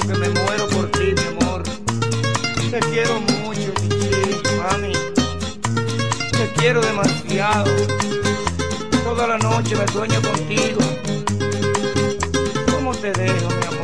que me muero por ti, mi amor. Te quiero mucho, mami. Te quiero demasiado. Toda la noche me sueño contigo. ¿Cómo te dejo, mi amor?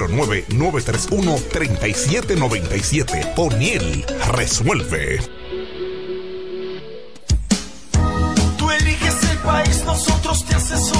809-931-3797. Poniel resuelve. Tú eliges el país, nosotros te asesoramos.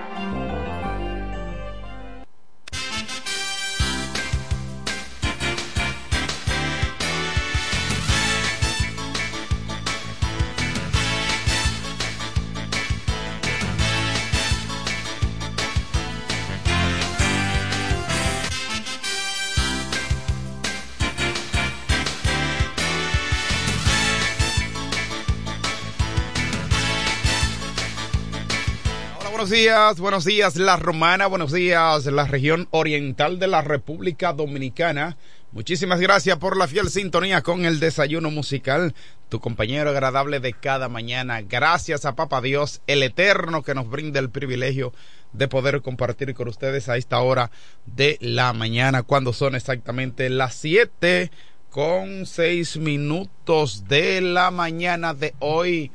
Días, buenos días La Romana, buenos días la región oriental de la República Dominicana. Muchísimas gracias por la fiel sintonía con el desayuno musical, tu compañero agradable de cada mañana. Gracias a Papa Dios, el Eterno, que nos brinda el privilegio de poder compartir con ustedes a esta hora de la mañana, cuando son exactamente las 7 con 6 minutos de la mañana de hoy,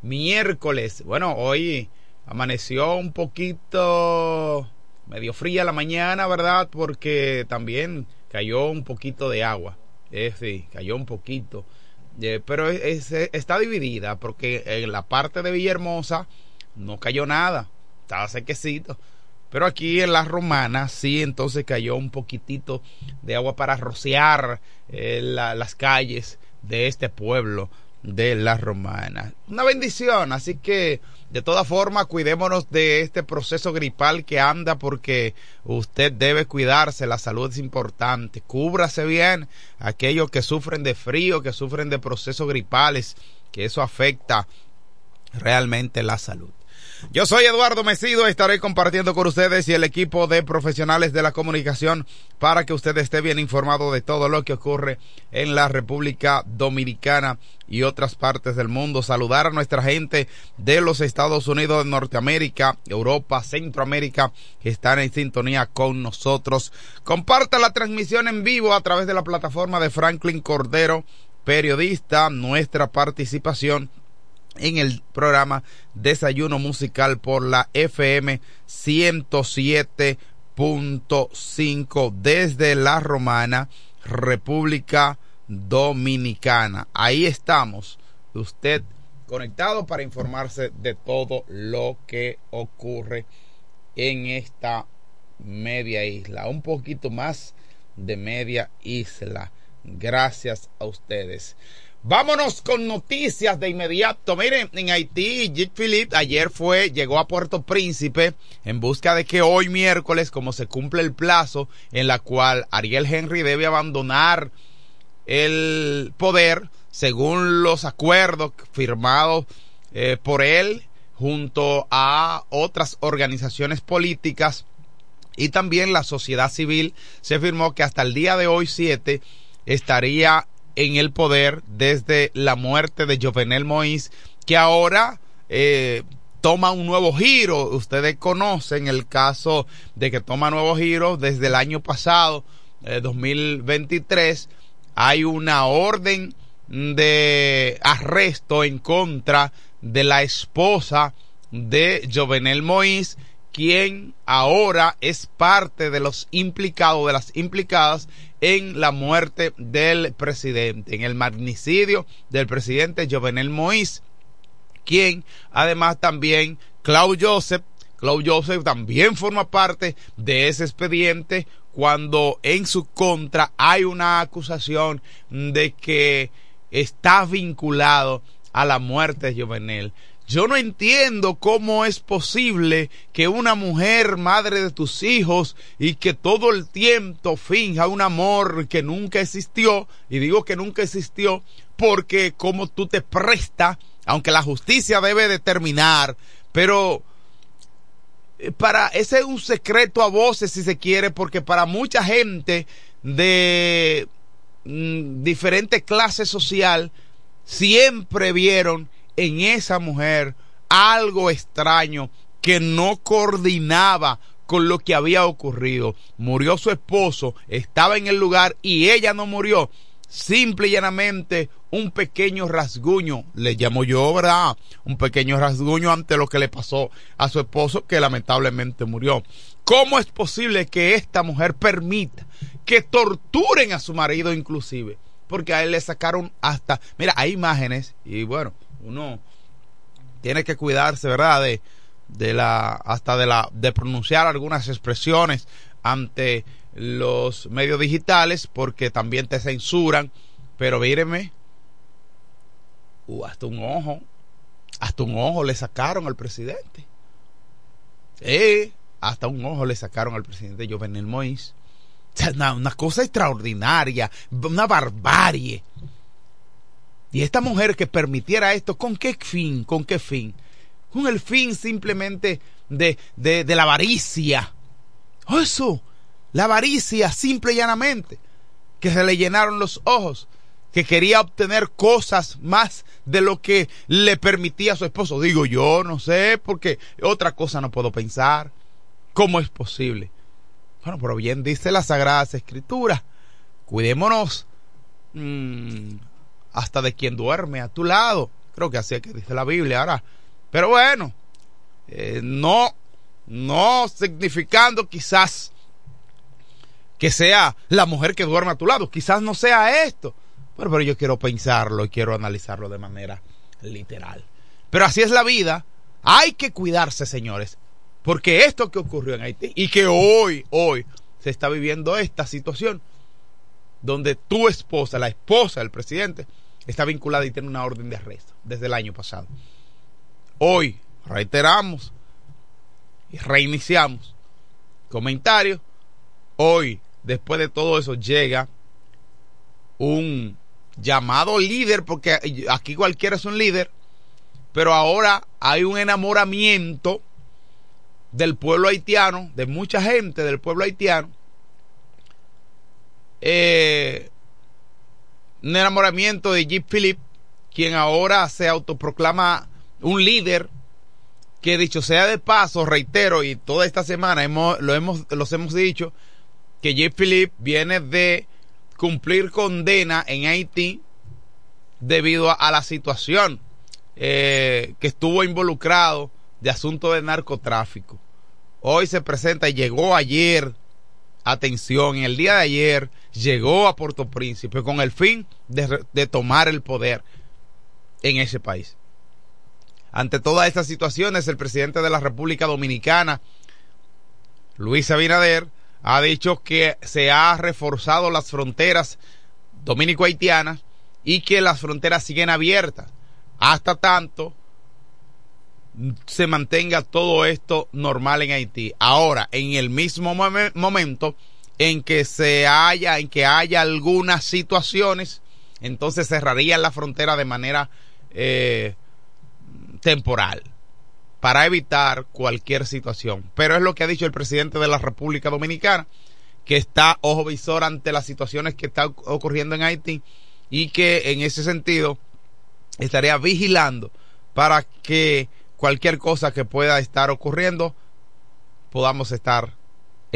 miércoles. Bueno, hoy amaneció un poquito medio fría la mañana, ¿verdad? Porque también cayó un poquito de agua. Eh, sí, cayó un poquito. Eh, pero es, está dividida porque en la parte de Villahermosa no cayó nada. Estaba sequecito. Pero aquí en la romana sí, entonces cayó un poquitito de agua para rociar eh, la, las calles de este pueblo de la romana. Una bendición, así que de todas formas cuidémonos de este proceso gripal que anda porque usted debe cuidarse, la salud es importante, cúbrase bien aquellos que sufren de frío, que sufren de procesos gripales, que eso afecta realmente la salud. Yo soy Eduardo Mesido, estaré compartiendo con ustedes y el equipo de profesionales de la comunicación para que usted esté bien informado de todo lo que ocurre en la República Dominicana y otras partes del mundo. Saludar a nuestra gente de los Estados Unidos de Norteamérica, Europa, Centroamérica, que están en sintonía con nosotros. Comparta la transmisión en vivo a través de la plataforma de Franklin Cordero, periodista, nuestra participación en el programa Desayuno Musical por la FM 107.5 desde La Romana, República Dominicana. Ahí estamos. Usted conectado para informarse de todo lo que ocurre en esta media isla. Un poquito más de media isla. Gracias a ustedes. Vámonos con noticias de inmediato. Miren, en Haití, Jake Philippe ayer fue, llegó a Puerto Príncipe en busca de que hoy miércoles, como se cumple el plazo en la cual Ariel Henry debe abandonar el poder, según los acuerdos firmados eh, por él junto a otras organizaciones políticas y también la sociedad civil, se firmó que hasta el día de hoy 7 estaría en el poder desde la muerte de Jovenel Moïse, que ahora eh, toma un nuevo giro. Ustedes conocen el caso de que toma nuevo giro desde el año pasado, eh, 2023. Hay una orden de arresto en contra de la esposa de Jovenel Moïse, quien ahora es parte de los implicados, de las implicadas en la muerte del presidente, en el magnicidio del presidente Jovenel Moïse, quien además también Claude Joseph, Claude Joseph también forma parte de ese expediente cuando en su contra hay una acusación de que está vinculado a la muerte de Jovenel. Yo no entiendo cómo es posible que una mujer, madre de tus hijos, y que todo el tiempo finja un amor que nunca existió, y digo que nunca existió, porque como tú te prestas, aunque la justicia debe determinar, pero eh, para ese es un secreto a voces si se quiere, porque para mucha gente de mm, diferente clase social siempre vieron en esa mujer algo extraño que no coordinaba con lo que había ocurrido. Murió su esposo, estaba en el lugar y ella no murió. Simple y llanamente un pequeño rasguño, le llamo yo, ¿verdad? Un pequeño rasguño ante lo que le pasó a su esposo que lamentablemente murió. ¿Cómo es posible que esta mujer permita que torturen a su marido inclusive? Porque a él le sacaron hasta, mira, hay imágenes y bueno, uno tiene que cuidarse, ¿verdad? De, de la, hasta de la, de pronunciar algunas expresiones ante los medios digitales porque también te censuran. Pero míreme, uh, hasta un ojo, hasta un ojo le sacaron al presidente. Eh, hasta un ojo le sacaron al presidente Jovenel Moïse. Una cosa extraordinaria, una barbarie. Y esta mujer que permitiera esto, ¿con qué fin? ¿Con qué fin? Con el fin simplemente de, de, la avaricia. Eso, la avaricia, simple y llanamente. Que se le llenaron los ojos. Que quería obtener cosas más de lo que le permitía su esposo. Digo yo, no sé, porque otra cosa no puedo pensar. ¿Cómo es posible? Bueno, pero bien dice las Sagradas Escrituras. Cuidémonos. Mmm, hasta de quien duerme a tu lado. Creo que así es que dice la Biblia ahora. Pero bueno, eh, no, no significando quizás que sea la mujer que duerme a tu lado. Quizás no sea esto. Pero, pero yo quiero pensarlo y quiero analizarlo de manera literal. Pero así es la vida. Hay que cuidarse, señores. Porque esto que ocurrió en Haití y que hoy, hoy se está viviendo esta situación donde tu esposa, la esposa del presidente, está vinculada y tiene una orden de arresto desde el año pasado. Hoy reiteramos y reiniciamos comentarios. Hoy, después de todo eso, llega un llamado líder, porque aquí cualquiera es un líder, pero ahora hay un enamoramiento del pueblo haitiano, de mucha gente del pueblo haitiano, eh, un enamoramiento de Jeep Philip, quien ahora se autoproclama un líder que dicho sea de paso, reitero, y toda esta semana hemos, lo hemos, los hemos dicho, que Jeep Philip viene de cumplir condena en Haití debido a, la situación eh, que estuvo involucrado de asunto de narcotráfico. Hoy se presenta y llegó ayer atención, en el día de ayer llegó a Puerto Príncipe con el fin de, tomar el poder en ese país. Ante todas estas situaciones, el presidente de la República Dominicana, Luis Abinader, ha dicho que se ha reforzado las fronteras dominico-haitianas y que las fronteras siguen abiertas hasta tanto se mantenga todo esto normal en Haití. Ahora, en el mismo mom momento en que se haya, en que haya algunas situaciones, entonces cerrarían la frontera de manera eh, temporal para evitar cualquier situación. Pero es lo que ha dicho el presidente de la República Dominicana, que está ojo visor ante las situaciones que están ocurriendo en Haití y que en ese sentido estaría vigilando para que cualquier cosa que pueda estar ocurriendo, podamos estar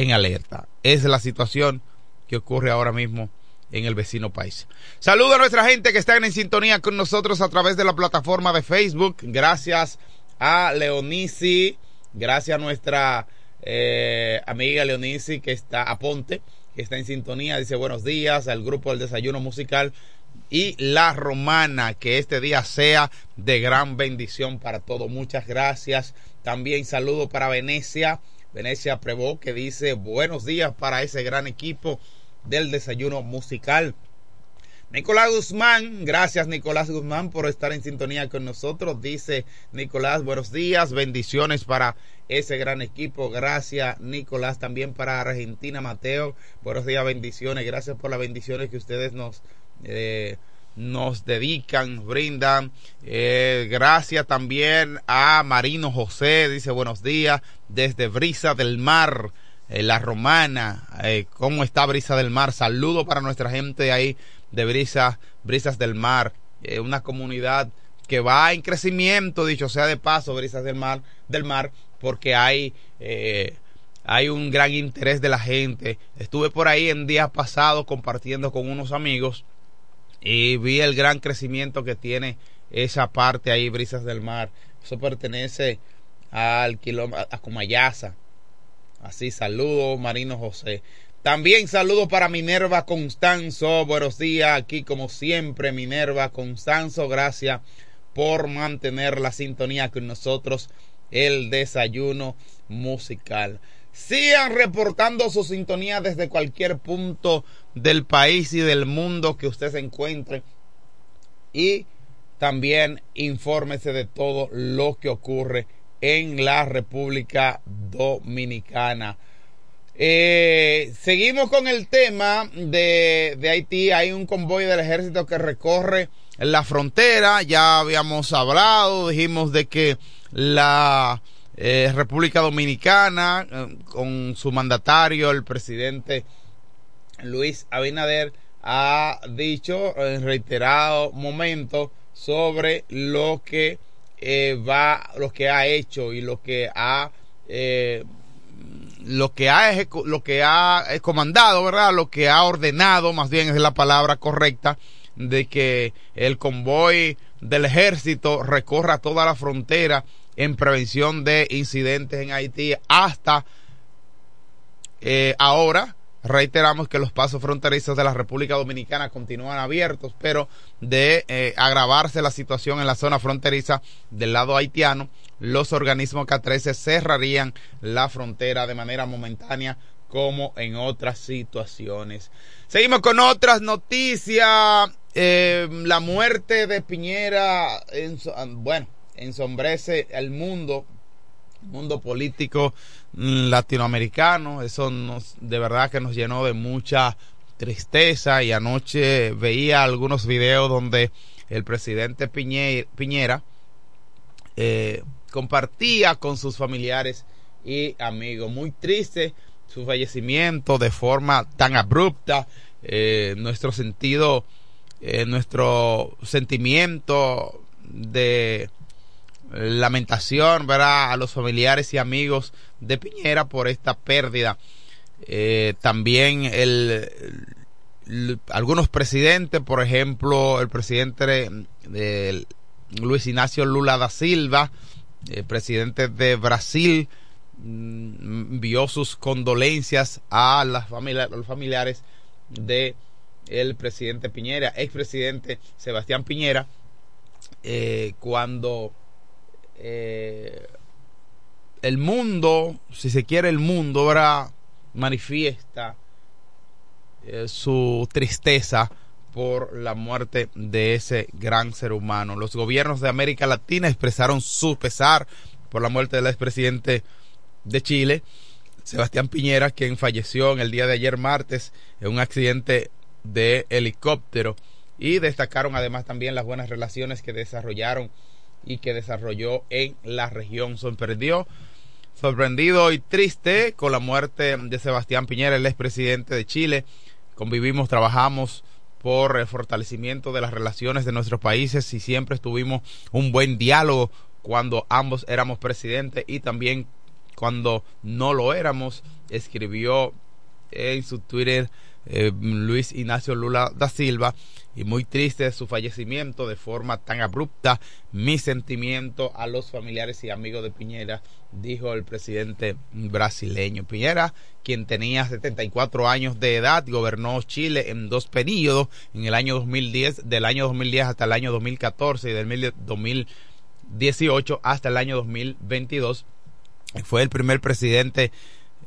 en alerta. Es la situación que ocurre ahora mismo en el vecino país. Saludo a nuestra gente que está en sintonía con nosotros a través de la plataforma de Facebook. Gracias a Leonisi, gracias a nuestra eh, amiga Leonisi que está a Ponte, que está en sintonía. Dice buenos días al grupo del desayuno musical y la romana. Que este día sea de gran bendición para todos. Muchas gracias. También saludo para Venecia. Venecia Prevó que dice buenos días para ese gran equipo del desayuno musical. Nicolás Guzmán, gracias Nicolás Guzmán por estar en sintonía con nosotros. Dice Nicolás, buenos días, bendiciones para ese gran equipo. Gracias Nicolás, también para Argentina Mateo. Buenos días, bendiciones. Gracias por las bendiciones que ustedes nos... Eh, nos dedican, brindan. Eh, gracias también a Marino José, dice buenos días desde Brisa del Mar, eh, La Romana. Eh, ¿Cómo está Brisa del Mar? Saludo para nuestra gente ahí de Brisa, Brisas del Mar, una comunidad que va en crecimiento, dicho sea de paso, Brisas del Mar, del Mar porque hay hay un gran interés de la gente. Estuve por ahí en días pasados compartiendo con unos amigos y vi el gran crecimiento que tiene esa parte ahí, Brisas del Mar. Eso pertenece al kilómetro, a Comayasa. Así, saludos, Marino José. También saludos para Minerva Constanzo. Buenos días, aquí como siempre, Minerva Constanzo. Gracias por mantener la sintonía con nosotros, el desayuno musical. Sigan reportando su sintonía desde cualquier punto del país y del mundo que usted se encuentre. Y también infórmese de todo lo que ocurre en la República Dominicana. Eh, seguimos con el tema de, de, Haití. Hay un convoy del ejército que recorre la frontera. Ya habíamos hablado, dijimos de que la eh, República Dominicana, eh, con su mandatario, el presidente Luis Abinader, ha dicho en reiterado momento sobre lo que eh, va, lo que ha hecho y lo que ha lo que ha lo que ha comandado, ¿verdad? Lo que ha ordenado, más bien es la palabra correcta, de que el convoy del ejército recorra toda la frontera en prevención de incidentes en Haití hasta eh, ahora. Reiteramos que los pasos fronterizos de la República Dominicana continúan abiertos, pero de eh, agravarse la situación en la zona fronteriza del lado haitiano, los organismos K13 cerrarían la frontera de manera momentánea como en otras situaciones. Seguimos con otras noticias. Eh, la muerte de Piñera, en, bueno, ensombrece el mundo, mundo político latinoamericano. Eso nos, de verdad que nos llenó de mucha tristeza y anoche veía algunos videos donde el presidente Piñera, eh, compartía con sus familiares y amigos. Muy triste su fallecimiento de forma tan abrupta. Eh, nuestro sentido, eh, nuestro sentimiento de lamentación ¿verdad? a los familiares y amigos de Piñera por esta pérdida. Eh, también el, algunos presidentes, por ejemplo, el presidente de, Luis Ignacio Lula da Silva, el presidente de Brasil, mm, envió sus condolencias a las familias, los familiares de el presidente Piñera, expresidente Sebastián Piñera, eh, cuando eh, el mundo, si se quiere el mundo, ahora manifiesta eh, su tristeza por la muerte de ese gran ser humano. Los gobiernos de América Latina expresaron su pesar por la muerte del expresidente de Chile, Sebastián Piñera, quien falleció en el día de ayer martes en un accidente de helicóptero y destacaron además también las buenas relaciones que desarrollaron y que desarrolló en la región. Sorprendió, sorprendido y triste con la muerte de Sebastián Piñera, el expresidente de Chile. Convivimos, trabajamos por el fortalecimiento de las relaciones de nuestros países y siempre estuvimos un buen diálogo cuando ambos éramos presidentes y también cuando no lo éramos, escribió en su Twitter eh, Luis Ignacio Lula da Silva y muy triste su fallecimiento de forma tan abrupta. Mi sentimiento a los familiares y amigos de Piñera, dijo el presidente brasileño. Piñera, quien tenía 74 años de edad, gobernó Chile en dos periodos, en el año 2010, del año 2010 hasta el año 2014 y del 2018 hasta el año 2022. Fue el primer presidente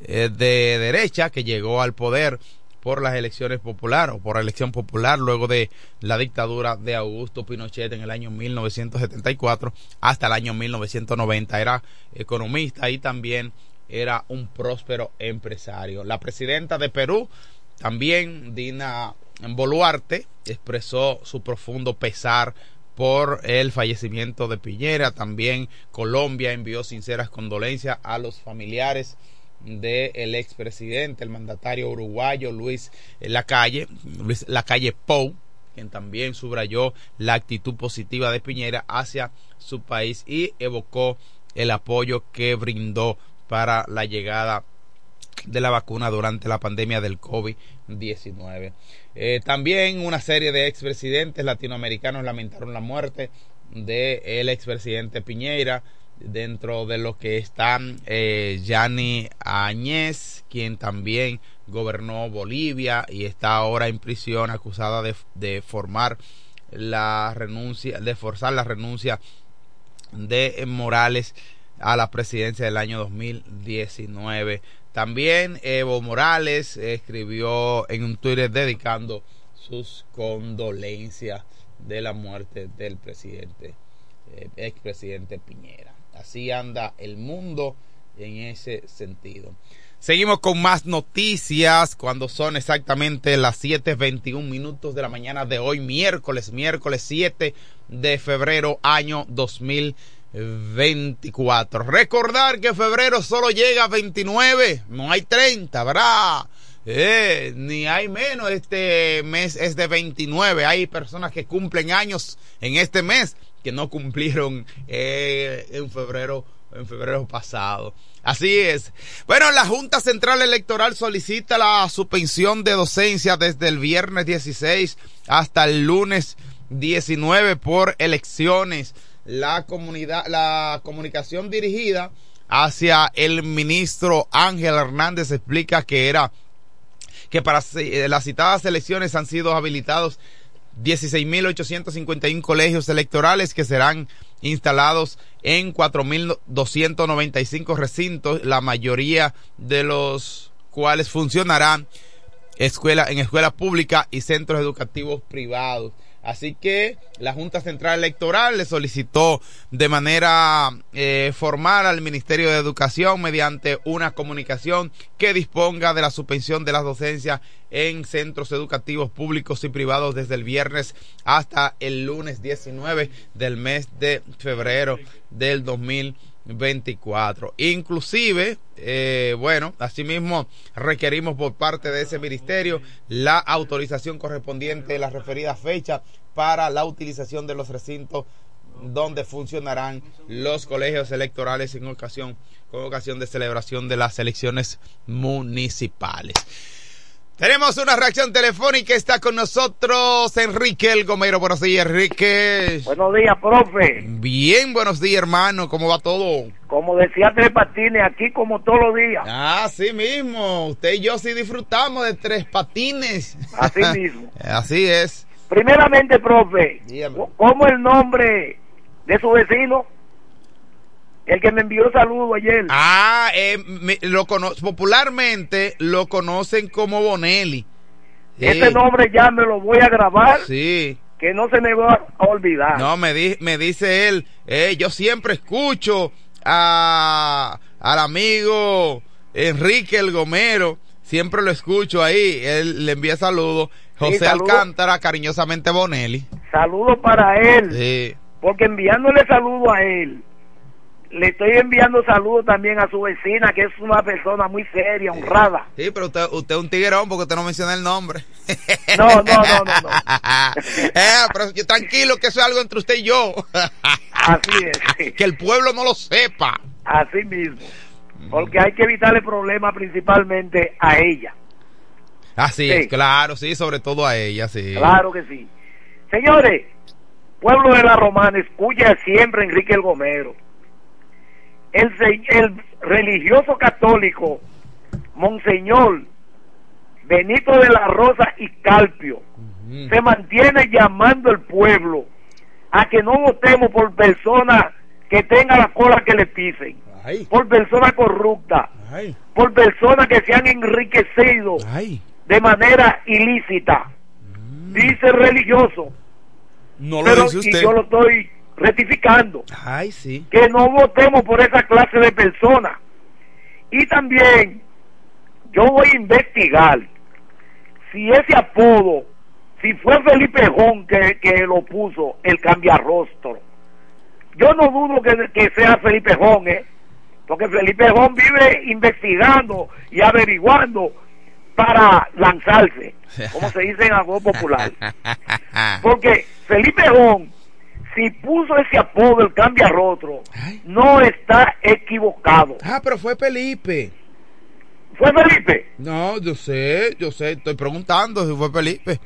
eh, de derecha que llegó al poder por las elecciones populares o por elección popular luego de la dictadura de Augusto Pinochet en el año 1974 hasta el año 1990. Era economista y también era un próspero empresario. La presidenta de Perú, también Dina Boluarte, expresó su profundo pesar por el fallecimiento de Piñera. También Colombia envió sinceras condolencias a los familiares del expresidente, el mandatario uruguayo Luis Lacalle, Luis Lacalle Pou, quien también subrayó la actitud positiva de Piñera hacia su país y evocó el apoyo que brindó para la llegada de la vacuna durante la pandemia del COVID-19. Eh, también una serie de expresidentes latinoamericanos lamentaron la muerte del el expresidente Piñera, dentro de lo que están eh, Yanni Añez, quien también gobernó Bolivia y está ahora en prisión acusada de, de formar la renuncia, de forzar la renuncia de Morales a la presidencia del año 2019. También Evo Morales escribió en un Twitter dedicando sus condolencias de la muerte del presidente, eh, expresidente Piñera. Así anda el mundo en ese sentido. Seguimos con más noticias cuando son exactamente las 7.21 minutos de la mañana de hoy, miércoles, miércoles 7 de febrero, año 2024. Recordar que febrero solo llega a 29, no hay 30, ¿verdad? Eh, ni hay menos, este mes es de 29. Hay personas que cumplen años en este mes que no cumplieron eh, en febrero en febrero pasado. Así es. Bueno, la Junta Central Electoral solicita la suspensión de docencia desde el viernes 16 hasta el lunes 19 por elecciones. La comunidad, la comunicación dirigida hacia el ministro Ángel Hernández explica que era que para las citadas elecciones han sido habilitados 16.851 colegios electorales que serán instalados en 4.295 recintos, la mayoría de los cuales funcionarán escuela, en escuelas públicas y centros educativos privados. Así que la Junta Central Electoral le solicitó de manera eh, formal al Ministerio de Educación mediante una comunicación que disponga de la suspensión de las docencias en centros educativos públicos y privados desde el viernes hasta el lunes 19 del mes de febrero del 2024. Inclusive, eh, bueno, asimismo requerimos por parte de ese ministerio la autorización correspondiente a la referida fecha para la utilización de los recintos donde funcionarán los colegios electorales en ocasión, con ocasión de celebración de las elecciones municipales. Tenemos una reacción telefónica, está con nosotros Enrique El Gomero. Buenos días, Enrique. Buenos días, profe. Bien, buenos días, hermano. ¿Cómo va todo? Como decía Tres Patines, aquí como todos los días. Ah, sí mismo. Usted y yo sí disfrutamos de Tres Patines. Así mismo. Así es. Primeramente, profe, ¿cómo el nombre de su vecino? El que me envió saludo ayer. Ah, eh, lo popularmente lo conocen como Bonelli. Ese nombre ya me lo voy a grabar. Sí. Que no se me va a olvidar. No, me, me dice él, eh, yo siempre escucho a, al amigo Enrique El Gomero, siempre lo escucho ahí, él le envía saludos. José Alcántara, cariñosamente Bonelli. Saludos para él. Sí. Porque enviándole saludos a él, le estoy enviando saludos también a su vecina, que es una persona muy seria, honrada. Sí, pero usted, usted es un tiguerón porque usted no menciona el nombre. No, no, no, no. no. eh, pero tranquilo, que eso es algo entre usted y yo. Así es. Que el pueblo no lo sepa. Así mismo. Porque hay que evitarle problemas principalmente a ella. Así es, claro, sí, sobre todo a ella, sí. Claro que sí. Señores, pueblo de la Romana, escucha siempre Enrique el Gomero el, el religioso católico Monseñor Benito de la Rosa y Calpio se mantiene llamando al pueblo a que no votemos por personas que tengan la cola que le pisen, por personas corruptas, por personas que se han enriquecido de manera ilícita. Dice el religioso. No lo pero dice usted. y yo lo estoy rectificando. Ay, sí. Que no votemos por esa clase de personas. Y también yo voy a investigar si ese apodo, si fue Felipe Jón que, que lo puso, el cambiarrostro. Yo no dudo que, que sea Felipe Jón, ¿eh? porque Felipe Jón vive investigando y averiguando para lanzarse, como se dice en algo popular. Porque Felipe Jón, si puso ese apodo, el cambiarrostro, no está equivocado. Ah, pero fue Felipe. ¿Fue Felipe? No, yo sé, yo sé, estoy preguntando si fue Felipe.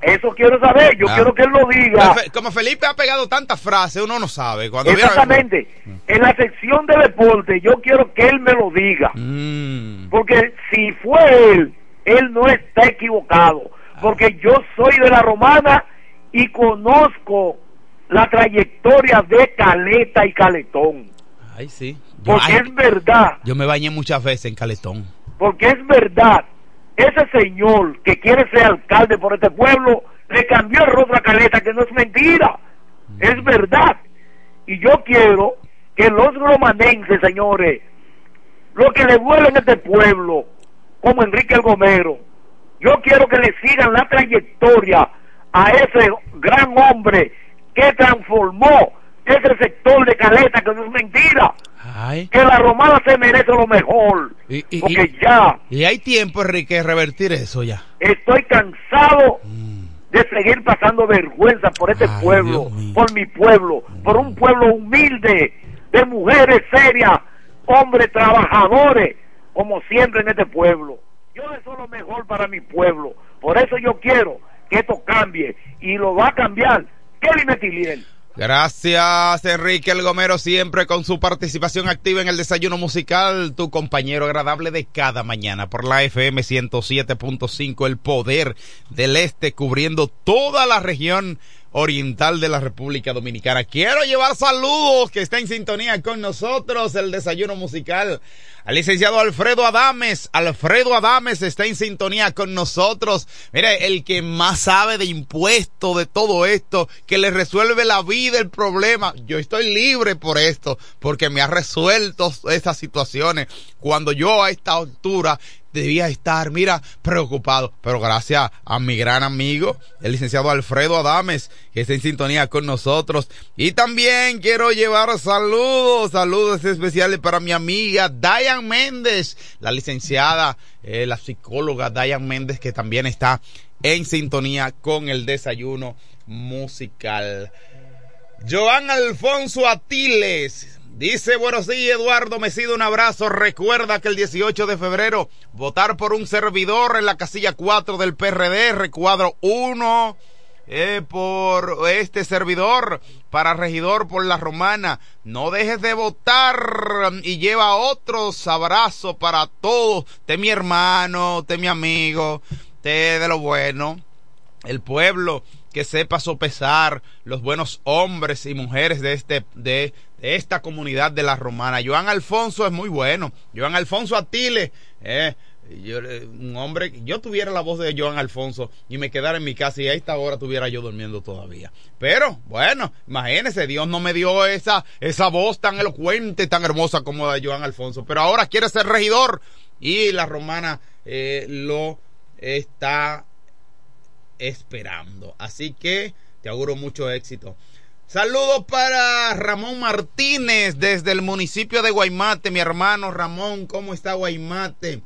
Eso quiero saber, yo Ah. quiero que él lo diga. Como Fe- Como Felipe ha pegado tantas frases, uno no sabe. Cuando viene- Exactamente. En la sección de deporte, yo quiero que él me lo diga. Mm. Porque si fue él, él no está equivocado. Porque yo soy de la romana y conozco la trayectoria de Caleta y Caletón. Ay, sí. Yo, Porque ay, es verdad, yo me bañé muchas veces en Caletón. porque es verdad. Ese señor que quiere ser alcalde por este pueblo le cambió el rostro a Caleta, que no es mentira. Es verdad. Y yo quiero que los romanenses, señores, lo que le duele en este pueblo, como Enrique el Gomero, yo quiero que le sigan la trayectoria a ese gran hombre que transformó ese sector de Caleta, que no es mentira. Ay. Que la romana se merece lo mejor. Y, y- Porque y- ya y hay tiempo, Enrique, de revertir eso ya. estoy cansado de seguir pasando vergüenza por este pueblo, por mi pueblo, por un pueblo humilde, de mujeres serias, hombres trabajadores, como siempre en este pueblo. Yo deseo lo mejor para mi pueblo. Por eso yo quiero que esto cambie y lo va a cambiar Gracias, Enrique El Gomero, siempre con su participación activa en el desayuno musical, tu compañero agradable de cada mañana por la FM 107.5, el poder del este, cubriendo toda la región oriental de la República Dominicana. Quiero llevar saludos que está en sintonía con nosotros, el desayuno musical, al licenciado Alfredo Adames. Alfredo Adames está en sintonía con nosotros. Mire, el que más sabe de impuestos, de todo esto, que le resuelve la vida, el problema. Yo estoy libre por esto, porque me ha resuelto estas situaciones. Cuando yo a esta altura debía estar, mira, preocupado. Pero gracias a mi gran amigo, el licenciado Alfredo Adames, que está en sintonía con nosotros. Y también quiero llevar saludos, saludos especiales para mi amiga Diane Méndez, la licenciada, eh, la psicóloga Diane Méndez, que también está en sintonía con el desayuno musical. Joan Alfonso Atiles. Dice, buenos días Eduardo, me sido un abrazo. Recuerda que el 18 de febrero votar por un servidor en la casilla 4 del PRD, recuadro 1, eh, por este servidor para regidor por la romana. No dejes de votar y lleva otros abrazos para todos. Te mi hermano, te mi amigo, te de lo bueno. El pueblo que sepa sopesar los buenos hombres y mujeres de este de, esta comunidad de la romana. Joan Alfonso es muy bueno. Joan Alfonso Atile, eh, eh, un hombre, yo tuviera la voz de Joan Alfonso y me quedara en mi casa y a esta hora estuviera yo durmiendo todavía. Pero, bueno, imagínese, Dios no me dio esa, esa voz tan elocuente, tan hermosa como la de Joan Alfonso. Pero ahora quiere ser regidor y la romana eh, lo está esperando. Así que te auguro mucho éxito. Saludos para Ramón Martínez desde el municipio de Guaymate, mi hermano Ramón, ¿cómo está Guaymate?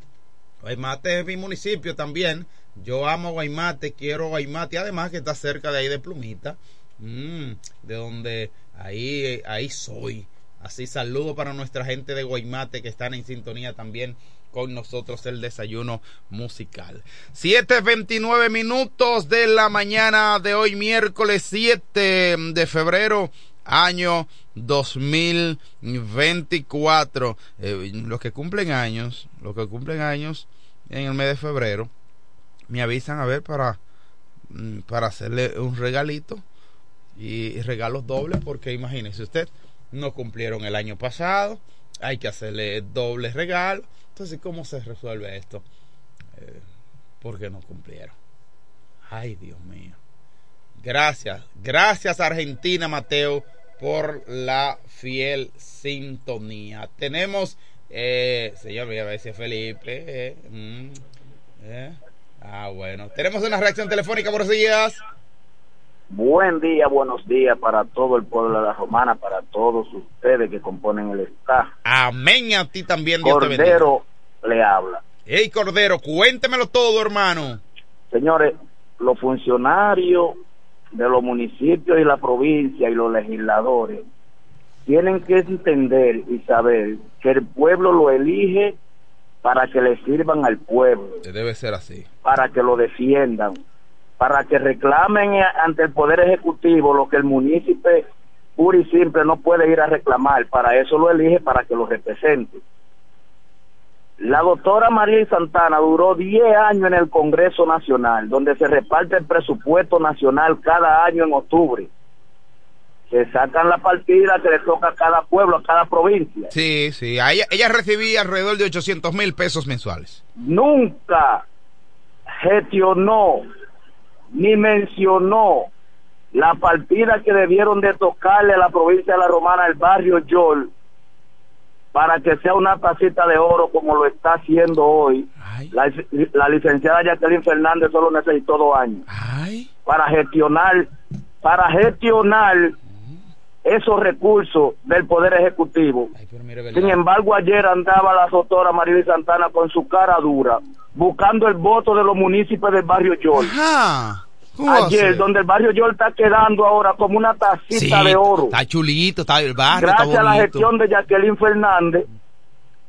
Guaymate es mi municipio también. Yo amo Guaymate, quiero Guaymate, además que está cerca de ahí de Plumita, mm, de donde ahí, ahí soy. Así saludo para nuestra gente de Guaymate que están en sintonía también con nosotros el desayuno musical. 7.29 minutos de la mañana de hoy, miércoles 7 de febrero, año 2024. Eh, los que cumplen años, los que cumplen años en el mes de febrero, me avisan a ver para, mm, para hacerle un regalito y regalos dobles, porque imagínese usted, no cumplieron el año pasado, hay que hacerle doble regalo. Entonces, ¿cómo se resuelve esto? Eh, porque no cumplieron. Ay, Dios mío. Gracias, gracias Argentina, Mateo, por la fiel sintonía. Tenemos, eh, señor, voy a ver si es Felipe. eh, mm, eh. Ah, bueno. Tenemos una reacción telefónica, buenos días. Buen día, buenos días para todo el pueblo de la Romana, para todos ustedes que componen el staff. Amén a ti también, Dios te bendiga. Cordero le habla. Hey, Cordero, cuéntemelo todo, hermano. Señores, los funcionarios de los municipios y la provincia y los legisladores tienen que entender y saber que el pueblo lo elige para que le sirvan al pueblo, Debe ser así. para que lo defiendan, para que reclamen ante el Poder Ejecutivo lo que el municipio puro y simple no puede ir a reclamar. Para eso lo elige, para que lo represente. La doctora María Santana duró 10 años en el Congreso Nacional, donde se reparte el presupuesto nacional cada año en octubre. Se sacan la partida que le toca a cada pueblo, a cada provincia. Sí, sí. ella, ella recibía alrededor de 800 mil pesos mensuales. Nunca gestionó ni mencionó la partida que debieron de tocarle a la provincia de La Romana, el barrio Yol, para que sea una tacita de oro como lo está haciendo hoy. La, la licenciada Jacqueline Fernández solo necesitó dos años para gestionar, para gestionar esos recursos del Poder Ejecutivo. Sin embargo, ayer andaba la doctora Maribel Santana con su cara dura, buscando el voto de los municipios del barrio. ¿Cómo Ayer, donde el barrio Yol está quedando ahora como una tacita Sí, de oro. Está chulito, está el barrio, Gracias está a la gestión de Jacqueline Fernández,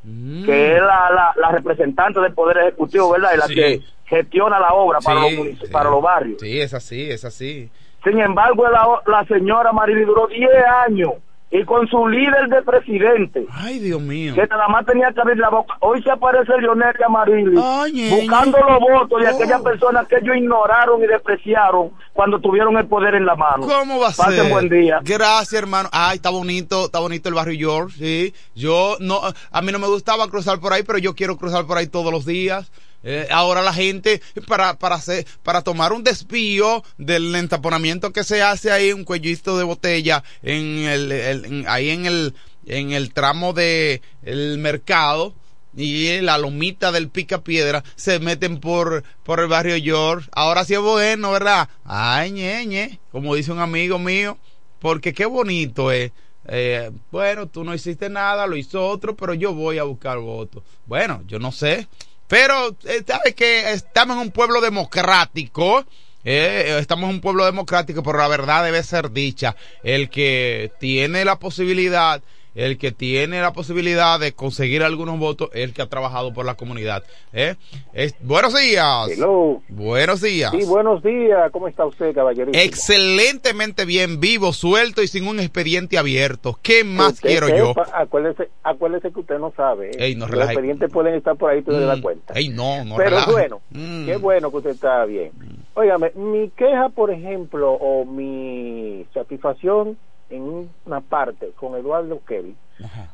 Mm. que es la, la, la representante del Poder Ejecutivo, ¿verdad? Y la Sí. que gestiona la obra para, los, para los barrios. Sí, es así, es así. Sin embargo, la, la señora Marili duró 10 años y con su líder de presidente. Ay, Dios mío. Que nada más tenía que abrir la boca. Hoy se aparece Leonel Amarili ñe, buscando ñe. los votos de Oh. aquellas personas que ellos ignoraron y despreciaron cuando tuvieron el poder en la mano. ¿Cómo va a Pasen ser? buen día. Gracias, hermano. Ay, está bonito, está bonito el barrio George, sí. Yo no, a mí no me gustaba cruzar por ahí, pero yo quiero cruzar por ahí todos los días. Eh, ahora la gente, para, para hacer, para tomar un desvío del entaponamiento que se hace ahí, un cuellito de botella en el, ahí en el, en el tramo de el mercado, y la lomita del pica piedra se meten por, por el barrio George. Ahora sí es bueno, ¿verdad? Ay, ñeñe, como dice un amigo mío, porque qué bonito es. Eh, bueno, tú no hiciste nada, lo hizo otro, pero yo voy a buscar votos. Bueno, yo no sé. Pero, eh, ¿sabes que Estamos en un pueblo democrático. eh, estamos en un pueblo democrático, pero la verdad debe ser dicha. El que tiene la posibilidad, el que tiene la posibilidad de conseguir algunos votos, es el que ha trabajado por la comunidad. ¿eh? Es- buenos días. Hello. Buenos días. Sí, buenos días. ¿Cómo está usted, caballero? Excelentemente bien, vivo, suelto y sin un expediente abierto. ¿Qué más Usted quiero yo? Acuérdese, acuérdese que usted no sabe. ¿eh? Ey, no Los expedientes pueden estar por ahí, tú te das Mm. cuenta. Ey, no, no Pero relaje. bueno, Mm. qué bueno que usted está bien. Óigame, mi queja, por ejemplo, o mi satisfacción en una parte con Eduardo Kelly,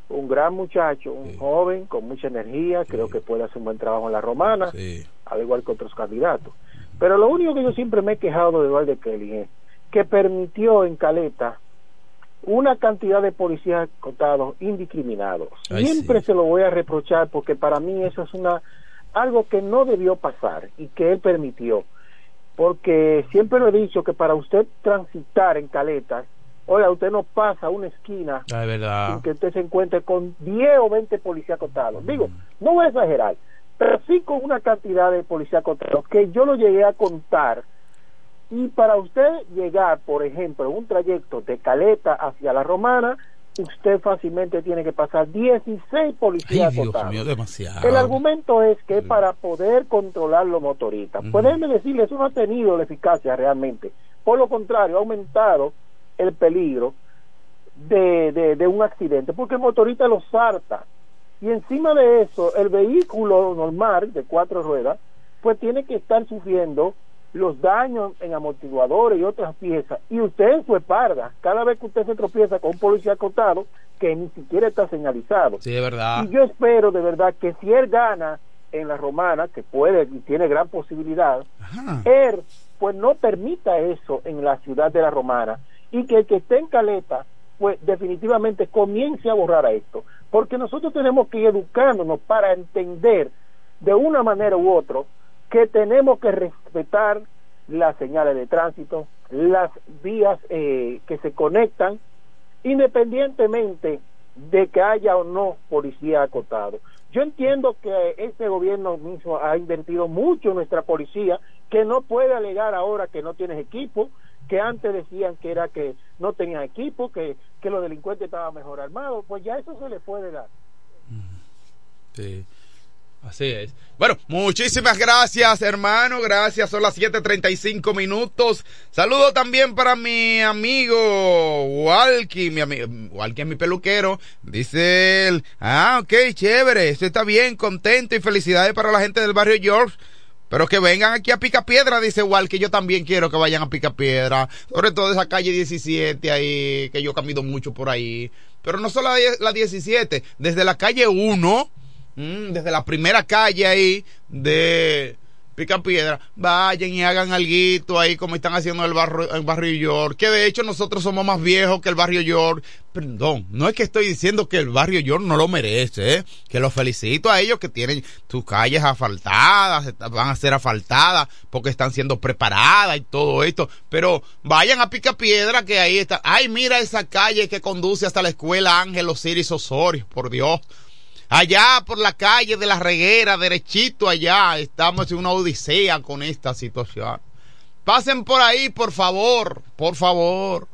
un gran muchacho, un joven con mucha energía, creo que puede hacer un buen trabajo en la romana, al igual que otros candidatos. Pero lo único que yo siempre me he quejado de Eduardo Kelly es que permitió en Caleta una cantidad de policías cotados indiscriminados. Ay, Siempre se lo voy a reprochar porque para mí eso es una algo que no debió pasar y que él permitió. Porque siempre lo he dicho que para usted transitar en Caleta, oiga, usted no pasa una esquina Ah, verdad. sin que usted se encuentre con 10 o 20 policías acotados. Digo, no voy a exagerar, pero sí con una cantidad de policías acotados que yo lo llegué a contar. Y para usted llegar, por ejemplo, un trayecto de Caleta hacia la Romana, usted fácilmente tiene que pasar 16 policías Ay, Dios mío, demasiado. El argumento es que para poder controlar los motoristas, pues déjeme decirle, eso no ha tenido la eficacia realmente. Por lo contrario, ha aumentado el peligro de, de, de un accidente, porque el motorista lo salta. Y encima de eso, el vehículo normal de cuatro ruedas, pues tiene que estar sufriendo los daños en amortiguadores y otras piezas. Y usted en su espalda, cada vez que usted se tropieza con un policía acotado, que ni siquiera está señalizado. Sí, es verdad. Y yo espero de verdad que si él gana en la romana, que puede y tiene gran posibilidad, él pues no permita eso en la ciudad de la romana y que el que esté en Caleta pues definitivamente comience a borrar a esto, porque nosotros tenemos que ir educándonos para entender de una manera u otra que tenemos que respetar las señales de tránsito, las vías eh, que se conectan, independientemente de que haya o no policía acotado. Yo entiendo que este gobierno mismo ha invertido mucho en nuestra policía, que no puede alegar ahora que no tienes equipo, que antes decían que era que no tenían equipo, que, que los delincuentes estaban mejor armados, pues ya eso se le puede dar. Sí. Así es. Bueno, muchísimas gracias, hermano. Gracias. Son las 7:35 minutos. Saludo también para mi amigo Walkie, mi amigo Walkie es mi peluquero. Dice él, ah, ok, chévere. Esto está bien, contento y felicidades para la gente del barrio George. Pero que vengan aquí a Pica Piedra, dice Walkie. Yo también quiero que vayan a Pica Piedra. Sobre todo esa calle 17 ahí, que yo he caminado mucho por ahí. Pero no solo la 17, desde la calle 1 Mm, desde la primera calle ahí de Pica Piedra, vayan y hagan algo ahí como están haciendo el barrio, el barrio York, que de hecho nosotros somos más viejos que el barrio York. Perdón, no es que estoy diciendo que el barrio York no lo merece, ¿eh? que los felicito a ellos que tienen sus calles asfaltadas, van a ser asfaltadas porque están siendo preparadas y todo esto, pero vayan a Pica Piedra que ahí está. Ay, mira esa calle que conduce hasta la escuela Ángel Osiris Osorio, por Dios Allá por la calle de la reguera, derechito allá, estamos en una odisea con esta situación. Pasen por ahí, por favor, por favor.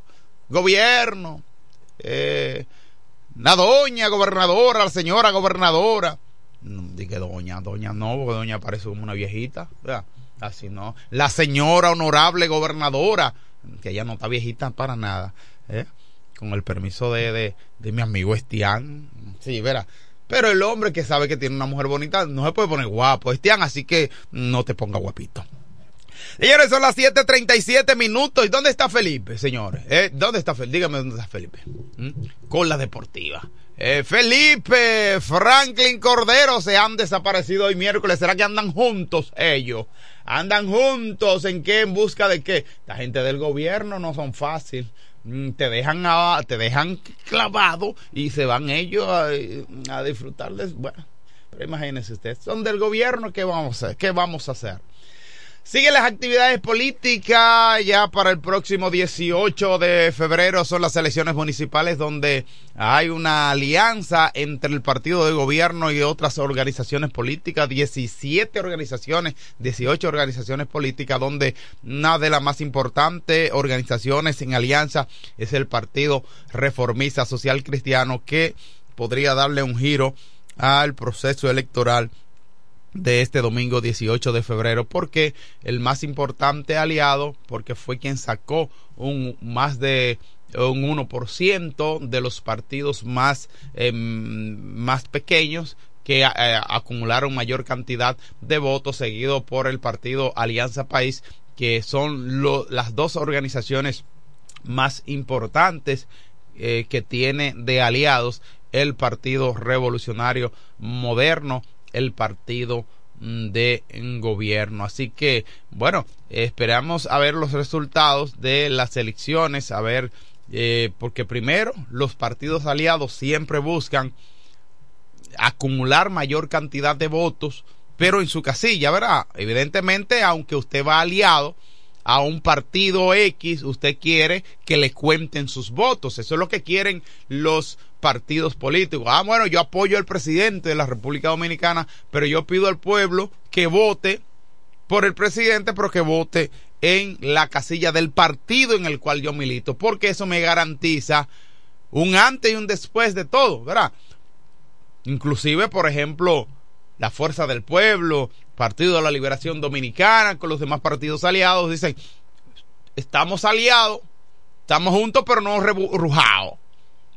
Gobierno, eh, la doña gobernadora, la señora gobernadora. No, dije doña, doña no, porque doña parece como una viejita. Así no. La señora honorable gobernadora, que ella no está viejita para nada. ¿eh? Con el permiso de, de, de mi amigo Estián. Sí, verá pero el hombre que sabe que tiene una mujer bonita no se puede poner guapo, Estián, así que no te ponga guapito. Señores, son las 7:37 minutos. ¿Y dónde está Felipe, señores? ¿Eh? ¿Dónde está Felipe? Dígame dónde está Felipe. ¿Mm? Con la deportiva. Eh, Felipe, Franklin Cordero se han desaparecido hoy miércoles. ¿Será que andan juntos ellos? ¿Andan juntos en qué? ¿En busca de qué? La gente del gobierno no son fácil. Mm, te dejan te dejan clavado y se van ellos a, a disfrutarles. Bueno pero imagínense ustedes son del gobierno qué vamos a qué vamos a hacer Siguen las actividades políticas. Ya para el próximo 18 de febrero son las elecciones municipales donde hay una alianza entre el partido de gobierno y otras organizaciones políticas. 17 organizaciones, 18 organizaciones políticas donde una de las más importantes organizaciones en alianza es el Partido Reformista Social Cristiano que podría darle un giro al proceso electoral de este domingo 18 de febrero porque el más importante aliado porque fue quien sacó un más de un 1% de los partidos más em, más pequeños que eh, acumularon mayor cantidad de votos seguido por el partido Alianza País que son las dos organizaciones más importantes eh, que tiene de aliados el Partido Revolucionario Moderno el partido mm, de gobierno. Así que, bueno, esperamos a ver los resultados de las elecciones, a ver, eh, porque primero los partidos aliados siempre buscan acumular mayor cantidad de votos, pero en su casilla, ¿verdad? Evidentemente, aunque usted va aliado, a un partido X, usted quiere que le cuenten sus votos. Eso es lo que quieren los partidos políticos. Ah, bueno, yo apoyo al presidente de la República Dominicana, pero yo pido al pueblo que vote por el presidente, pero que vote en la casilla del partido en el cual yo milito, porque eso me garantiza un antes y un después de todo, ¿verdad? Inclusive, por ejemplo, la Fuerza del Pueblo, Partido de la Liberación Dominicana, con los demás partidos aliados, dicen, estamos aliados, estamos juntos, pero no rujados.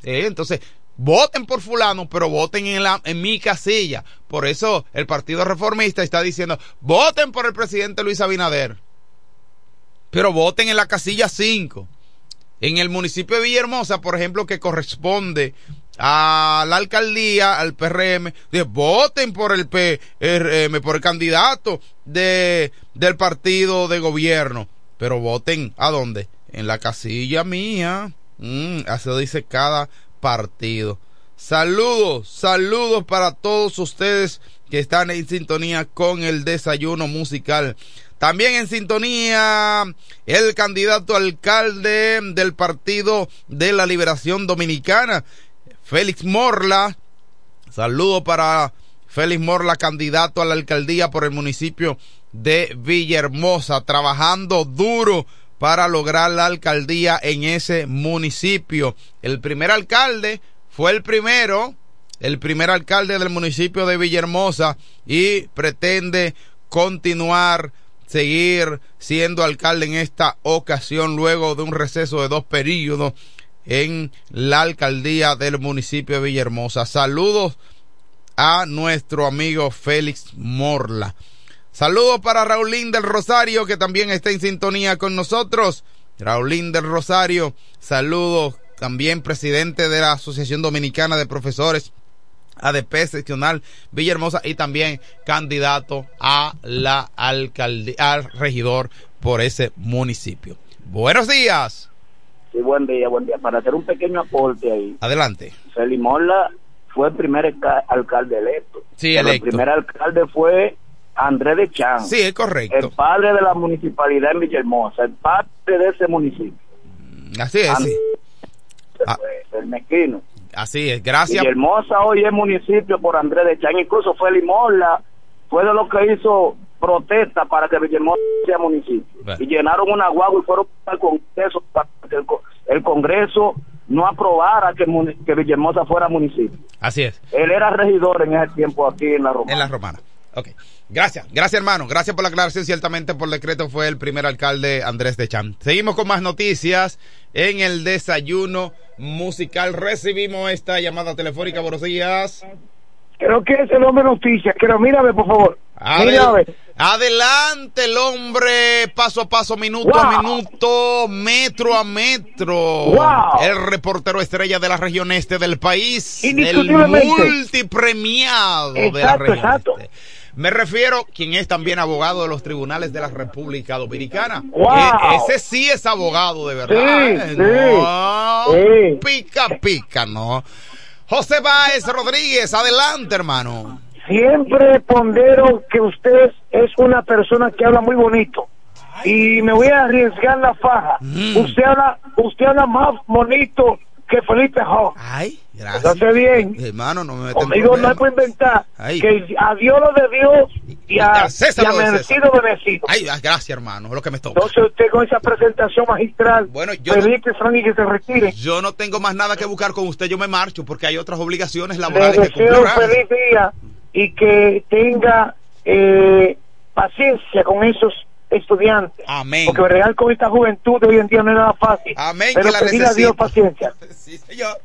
¿Eh? Entonces, voten por fulano, pero voten en, la, en mi casilla. Por eso el Partido Reformista está diciendo, voten por el presidente Luis Abinader, pero voten en la casilla 5. En el municipio de Villahermosa, por ejemplo, que corresponde a la alcaldía, al PRM, de voten por el PRM, por el candidato de, del partido de gobierno. Pero voten, ¿a dónde? En la casilla mía. Mm, así dice cada partido. Saludos, saludos para todos ustedes que están en sintonía con el desayuno musical. También en sintonía el candidato alcalde del Partido de la Liberación Dominicana, Félix Morla. Saludo para Félix Morla, candidato a la alcaldía por el municipio de Villahermosa, trabajando duro para lograr la alcaldía en ese municipio. El primer alcalde fue el primero, el primer alcalde del municipio de Villahermosa y pretende continuar, seguir siendo alcalde en esta ocasión luego de un receso de dos periodos en la alcaldía del municipio de Villahermosa. Saludos a nuestro amigo Félix Morla. Saludos para Raulín del Rosario, que también está en sintonía con nosotros. Raulín del Rosario, saludos. También presidente de la Asociación Dominicana de Profesores ADP seccional Villahermosa y también candidato a la alcaldía, al regidor por ese municipio. Buenos días. Sí, buen día, buen día. Para hacer un pequeño aporte ahí. Adelante. Félix Morla fue el primer alcalde electo. Sí, electo. El primer alcalde fue Andrés de Chan. Sí, es correcto. El padre de la municipalidad en Villahermosa, el padre de ese municipio. Así es. Ah. El mezquino. Así es, gracias. Villahermosa hoy es municipio por Andrés de Chan, incluso fue Limola, fue de lo que hizo protesta para que Villahermosa sea municipio. Y llenaron una guagua y fueron al Congreso para que el, Congreso no aprobara que, que Villahermosa fuera municipio. Así es. Él era regidor en ese tiempo aquí en la Romana. En la Romana. Ok. Gracias, gracias hermano, gracias por la aclaración. Ciertamente por decreto fue el primer alcalde Andrés de Cham. Seguimos con más noticias en el desayuno musical. Recibimos esta llamada telefónica, buenos días. Creo que es el hombre noticias, pero mírame por favor. Adelante el hombre, paso a paso, minuto a minuto, metro a metro. El reportero estrella de la región este del país. El multipremiado de la región exacto. Este. Me refiero quien es también abogado de los tribunales de la República Dominicana. E, ese sí es abogado de verdad. ¿eh? Pica, pica, ¿no? José Báez Rodríguez, adelante, hermano. Siempre pondero que usted es una persona que habla muy bonito. Y me voy a arriesgar la faja. Mm. Usted habla, usted habla más bonito que Felipe Ho. Ay, gracias. Hace bien. Hermano, no me Conmigo no hay que inventar. Que a Dios lo de Dios y a, César y a merecido merecido. Ay, gracias, hermano. Es lo que me toca. Entonces usted con esa presentación magistral. Bueno, yo. Felipe no, y que se retire. Yo no tengo más nada que buscar con usted. Yo me marcho porque hay otras obligaciones laborales Le deseo un feliz día y que tenga eh, paciencia con esos estudiantes. Amén. Porque real con esta juventud de hoy en día no es nada fácil. Amén. Pero pedir a Dios paciencia. sí, señor.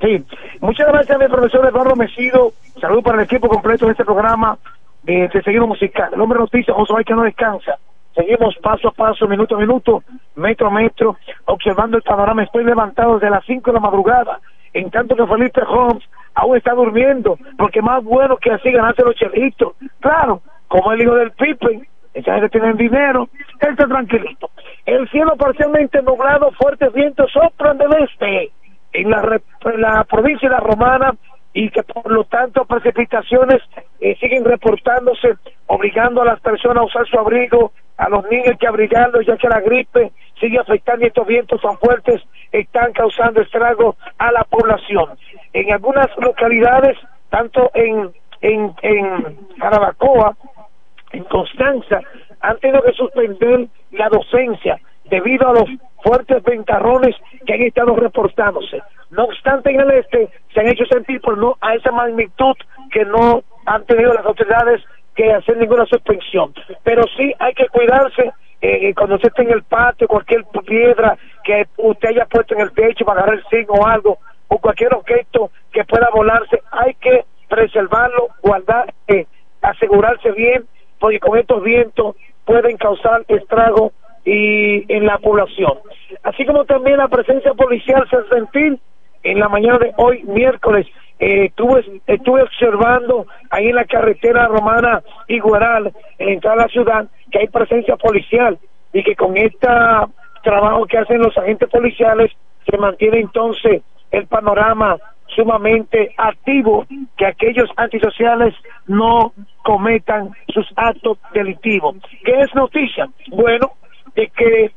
Sí, muchas gracias a mi profesor Eduardo Mesido. Saludos para el equipo completo de este programa de, de Seguido Musical. El hombre noticia, José que no descansa. Seguimos paso a paso, minuto a minuto, metro a metro, observando el panorama. Estoy levantado desde las 5 de la madrugada, en tanto que Felipe Holmes aún está durmiendo, porque más bueno que así ganarse los chelitos. Claro, como el hijo del Pipe, esa gente tiene dinero, él está tranquilito. El cielo parcialmente nublado, fuertes vientos soplan del este en la, la provincia de la Romana y que por lo tanto precipitaciones eh, siguen reportándose, obligando a las personas a usar su abrigo, a los niños que abrigarlos, ya que la gripe sigue afectando y estos vientos tan fuertes están causando estragos a la población. En algunas localidades, tanto en, en, en Jarabacoa, en Constanza, han tenido que suspender la docencia debido a los fuertes ventarrones que han estado reportándose. No obstante, en el este se han hecho sentir por no a esa magnitud que no han tenido las autoridades que hacer ninguna suspensión. Pero sí hay que cuidarse eh, cuando usted esté en el patio, cualquier piedra que usted haya puesto en el techo para agarrar el zinc o algo, o cualquier objeto que pueda volarse, hay que preservarlo, guardar, eh, asegurarse bien, porque con estos vientos pueden causar estrago y en la población. Así como también la presencia policial se sentir en la mañana de hoy, miércoles, eh, estuve, estuve observando ahí en la carretera romana Igueral, en la entrada a la ciudad, que hay presencia policial y que con este trabajo que hacen los agentes policiales se mantiene entonces el panorama sumamente activo, que aquellos antisociales no cometan sus actos delictivos. ¿Qué es noticia? Bueno, de que